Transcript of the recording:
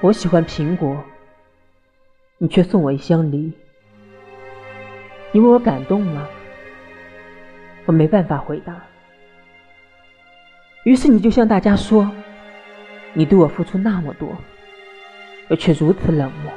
我喜欢苹果，你却送我一箱梨。你为我感动了，我没办法回答。于是你就向大家说，你对我付出那么多，我却如此冷漠。